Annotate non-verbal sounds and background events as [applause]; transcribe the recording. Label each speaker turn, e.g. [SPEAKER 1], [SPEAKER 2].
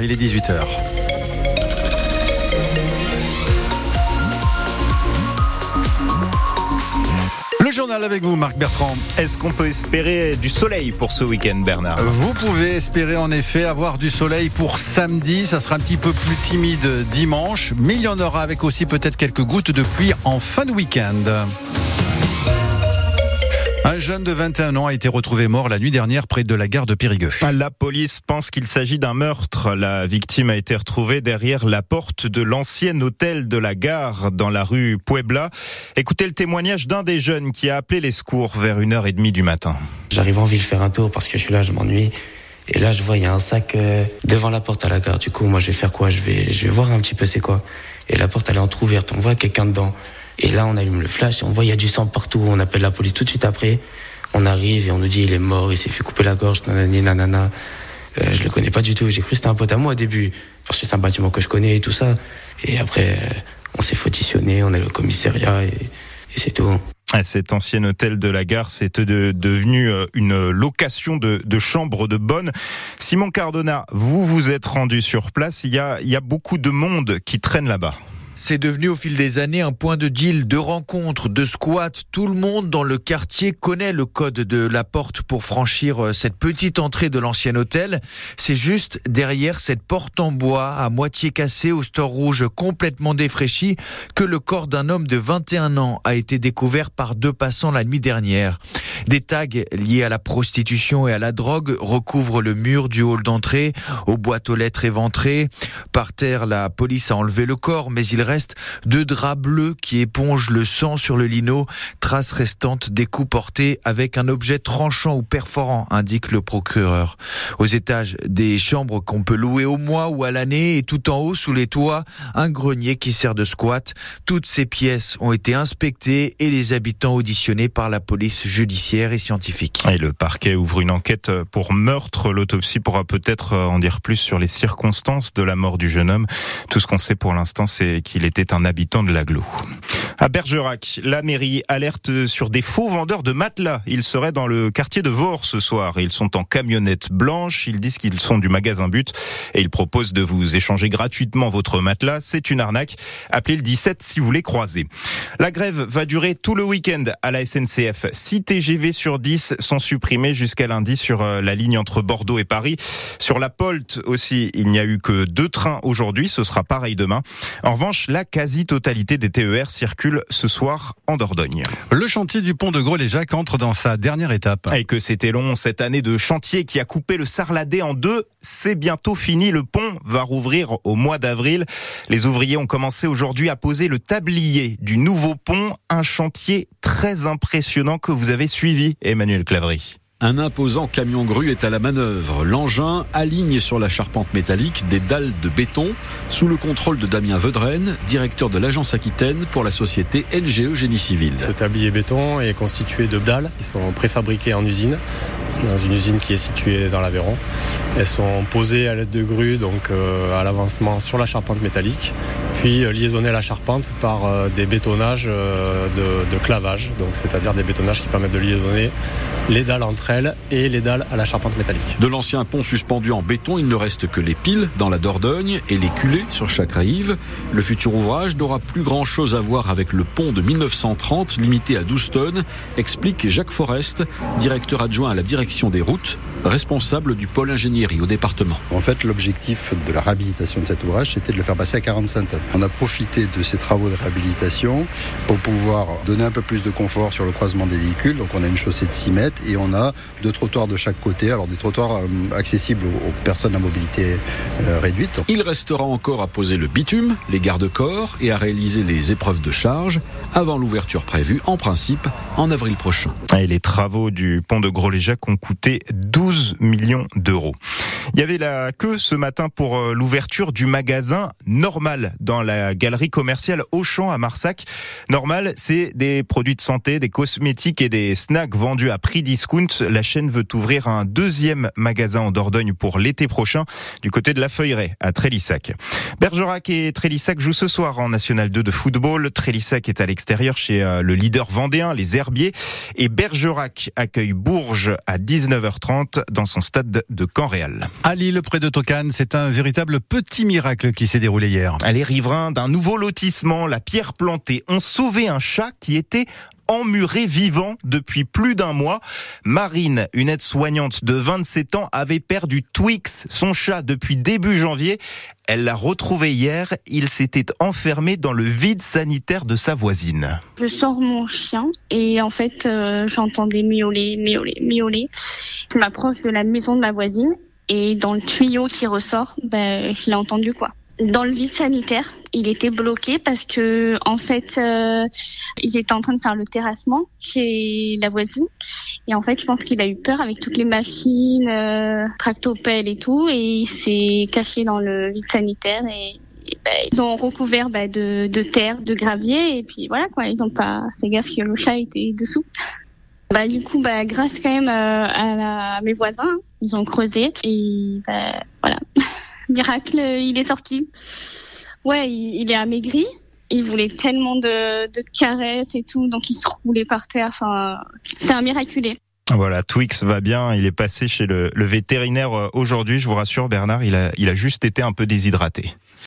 [SPEAKER 1] Il est 18h. Le journal avec vous, Marc Bertrand.
[SPEAKER 2] Est-ce qu'on peut espérer du soleil pour ce week-end, Bernard?
[SPEAKER 1] Vous pouvez espérer en effet avoir du soleil pour samedi. Ça sera un petit peu plus timide dimanche, mais il y en aura avec aussi peut-être quelques gouttes de pluie en fin de week-end. Un jeune de 21 ans a été retrouvé mort la nuit dernière près de la gare de Périgueux.
[SPEAKER 2] La police pense qu'il s'agit d'un meurtre. La victime a été retrouvée derrière la porte de l'ancien hôtel de la gare dans la rue Puebla. Écoutez le témoignage d'un des jeunes qui a appelé les secours vers une heure et demie du matin.
[SPEAKER 3] J'arrive en ville faire un tour parce que je suis là, je m'ennuie. Et là, je vois, il y a un sac euh, devant la porte à la gare. Du coup, moi, je vais faire quoi? Je vais, je vais voir un petit peu c'est quoi. Et la porte, elle est entrouverte. On voit quelqu'un dedans. Et là, on allume le flash, on voit il y a du sang partout, on appelle la police tout de suite après. On arrive et on nous dit il est mort, il s'est fait couper la gorge, nanani, nanana. Euh, je le connais pas du tout. J'ai cru que c'était un pote à moi au début, parce que c'est un bâtiment que je connais et tout ça. Et après, euh, on s'est fauditionné, on est au commissariat et, c'est tout.
[SPEAKER 2] Cet ancien hôtel de la gare, c'est de, devenu euh, une location de, de chambre de bonne. Simon Cardona, vous vous êtes rendu sur place. Il y a beaucoup de monde qui traîne là-bas.
[SPEAKER 4] C'est devenu au fil des années un point de deal, de rencontre, de squat. Tout le monde dans le quartier connaît le code de la porte pour franchir euh, cette petite entrée de l'ancien hôtel. C'est juste derrière cette porte en bois à moitié cassée au store rouge complètement défraîchi que le corps d'un homme de 21 ans a été découvert par deux passants la nuit dernière. Des tags liés à la prostitution et à la drogue recouvrent le mur du hall d'entrée, aux boîtes aux lettres éventrées. Par terre, la police a enlevé le corps, mais il reste deux draps bleus qui épongent le sang sur le lino, traces restantes des coups portés avec un objet tranchant ou perforant, indique le procureur. Aux étages des chambres qu'on peut louer au mois ou à l'année et tout en haut sous les toits, un grenier qui sert de squat. Toutes ces pièces ont été inspectées et les habitants auditionnés par la police judiciaire et scientifique.
[SPEAKER 2] Et le parquet ouvre une enquête pour meurtre. L'autopsie pourra peut-être en dire plus sur les circonstances de la mort du jeune homme. Tout ce qu'on sait pour l'instant, c'est qu'il il était un habitant de l'agglo. À Bergerac, la mairie alerte sur des faux vendeurs de matelas. Ils seraient dans le quartier de Vore ce soir. Ils sont en camionnette blanche. Ils disent qu'ils sont du magasin But et ils proposent de vous échanger gratuitement votre matelas. C'est une arnaque. Appelez le 17 si vous les croisez. La grève va durer tout le week-end à la SNCF. 6 TGV sur 10 sont supprimés jusqu'à lundi sur euh, la ligne entre Bordeaux et Paris. Sur la Polte aussi, il n'y a eu que deux trains aujourd'hui. Ce sera pareil demain. En revanche, la quasi-totalité des TER circulent ce soir en Dordogne.
[SPEAKER 1] Le chantier du pont de Gros-les-Jacques entre dans sa dernière étape.
[SPEAKER 2] Et que c'était long cette année de chantier qui a coupé le Sarladé en deux, c'est bientôt fini. Le pont va rouvrir au mois d'avril. Les ouvriers ont commencé aujourd'hui à poser le tablier du nouveau pont, un chantier très impressionnant que vous avez suivi, Emmanuel Clavry.
[SPEAKER 5] Un imposant camion grue est à la manœuvre. L'engin aligne sur la charpente métallique des dalles de béton sous le contrôle de Damien Vedren, directeur de l'agence Aquitaine pour la société LGE Génie Civil.
[SPEAKER 6] Ce tablier béton est constitué de dalles qui sont préfabriquées en usine, dans une usine qui est située dans l'Aveyron. Elles sont posées à l'aide de grues, donc euh, à l'avancement sur la charpente métallique, puis euh, liaisonnées à la charpente par euh, des bétonnages de, clavage, c'est-à-dire des bétonnages qui permettent de liaisonner les dalles entre elles et les dalles à la charpente métallique.
[SPEAKER 5] De l'ancien pont suspendu en béton, il ne reste que les piles dans la Dordogne et les culées sur chaque rive. Le futur ouvrage n'aura plus grand chose à voir avec le pont de 1930, limité à 12 tonnes, explique Jacques Forest, directeur adjoint à la direction des routes, responsable du pôle ingénierie au département.
[SPEAKER 7] En fait, l'objectif de la réhabilitation de cet ouvrage, c'était de le faire passer à 45 tonnes. On a profité de ces travaux de réhabilitation pour pouvoir donner un peu plus de confort sur le croisement des véhicules. Donc on a une chaussée de 6 mètres et on a deux trottoirs de chaque côté, alors des trottoirs euh, accessibles aux personnes à mobilité euh, réduite.
[SPEAKER 5] Il restera encore à poser le bitume, les garde-corps et à réaliser les épreuves de charge avant l'ouverture prévue en principe en avril prochain.
[SPEAKER 2] Et les travaux du pont de Gros-les-Jacques ont coûté 12 millions d'euros. Il y avait la queue ce matin pour euh, l'ouverture du magasin Normal dans la galerie commerciale Auchan à Marsac. Normal, c'est des produits de santé, des cosmétiques et des snacks vendus à prix discount. La chaîne veut ouvrir un deuxième magasin en Dordogne pour l'été prochain du côté de la Feuilleraie à Trélissac. Bergerac et Trélissac jouent ce soir en National 2 de football. Trélissac est à l'extérieur chez euh, le leader vendéen, les Herbiers. Et Bergerac accueille Bourges à 19h30. dans son stade de Caen-Réal.
[SPEAKER 1] À Lille, près de Tocane, c'est un véritable petit miracle qui s'est déroulé hier.
[SPEAKER 2] Les riverains d'un nouveau lotissement, la pierre plantée, ont sauvé un chat qui était emmuré vivant depuis plus d'un mois. Marine, une aide-soignante de 27 ans, avait perdu Twix, son chat, depuis début janvier. Elle l'a retrouvé hier. Il s'était enfermé dans le vide sanitaire de sa voisine.
[SPEAKER 8] Je sors mon chien et en fait, euh, j'entendais miauler, miauler, miauler. Je m'approche de la maison de ma voisine et dans le tuyau qui ressort, ben, je l'ai entendu quoi dans le vide sanitaire. Il était bloqué parce que en fait, euh, il était en train de faire le terrassement chez la voisine. Et en fait, je pense qu'il a eu peur avec toutes les machines, euh, tractopelles et tout, et il s'est caché dans le vide sanitaire et, bah, ils ont recouvert bah, de, de, terre, de gravier, et puis voilà quoi. Ils n'ont pas fait gaffe que le chat était dessous. Bah du coup, bah grâce quand même euh, à, mes voisins, ils ont creusé et bah, voilà. [laughs] miracle, il est sorti. Ouais, il, est amaigri. Il voulait tellement de, caresses et tout, donc il se roulait par terre. Enfin, c'est un miraculé.
[SPEAKER 2] Voilà, Twix va bien. Il est passé chez le, vétérinaire euh, aujourd'hui. Je vous rassure, Bernard, il a, il a juste été un peu déshydraté.